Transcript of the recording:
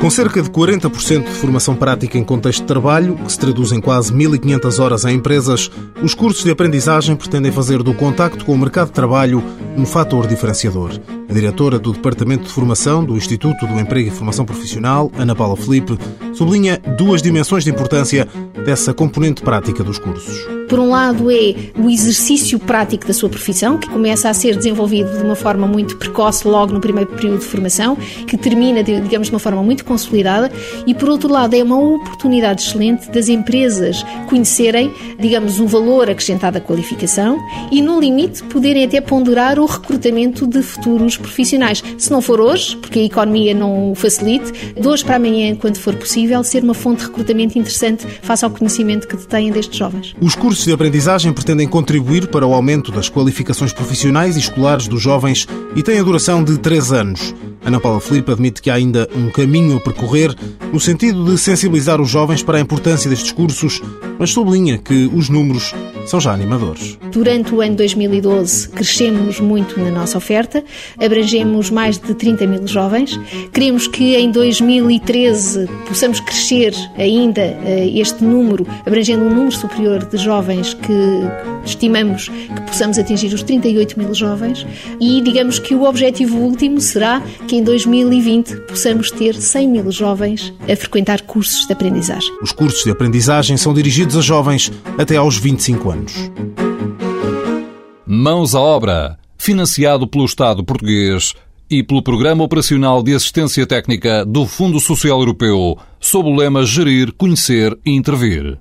Com cerca de 40% de formação prática em contexto de trabalho, que se traduz em quase 1.500 horas em empresas, os cursos de aprendizagem pretendem fazer do contacto com o mercado de trabalho um fator diferenciador. A diretora do Departamento de Formação do Instituto do Emprego e Formação Profissional, Ana Paula Felipe, sublinha duas dimensões de importância dessa componente prática dos cursos. Por um lado, é o exercício prático da sua profissão, que começa a ser desenvolvido de uma forma muito precoce logo no primeiro período de formação, que termina, digamos, de uma forma muito consolidada, e por outro lado, é uma oportunidade excelente das empresas conhecerem, digamos, o valor acrescentado à qualificação e, no limite, poderem até ponderar o recrutamento de futuros profissionais. Se não for hoje, porque a economia não o facilite, de hoje para amanhã, quando for possível, ser uma fonte de recrutamento interessante face ao conhecimento que detêm destes jovens. Os cursos de aprendizagem pretendem contribuir para o aumento das qualificações profissionais e escolares dos jovens e têm a duração de três anos. Ana Paula Filipe admite que há ainda um caminho a percorrer no sentido de sensibilizar os jovens para a importância destes cursos, mas sublinha que os números são já animadores. Durante o ano 2012 crescemos muito na nossa oferta, abrangemos mais de 30 mil jovens. Queremos que em 2013 possamos crescer ainda eh, este número, abrangendo um número superior de jovens que estimamos que possamos atingir os 38 mil jovens e digamos que o objetivo último será que em 2020 possamos ter 100 mil jovens a frequentar cursos de aprendizagem. Os cursos de aprendizagem são dirigidos a jovens até aos 25 anos. Mãos à obra, financiado pelo Estado português e pelo Programa Operacional de Assistência Técnica do Fundo Social Europeu, sob o lema Gerir, Conhecer e Intervir.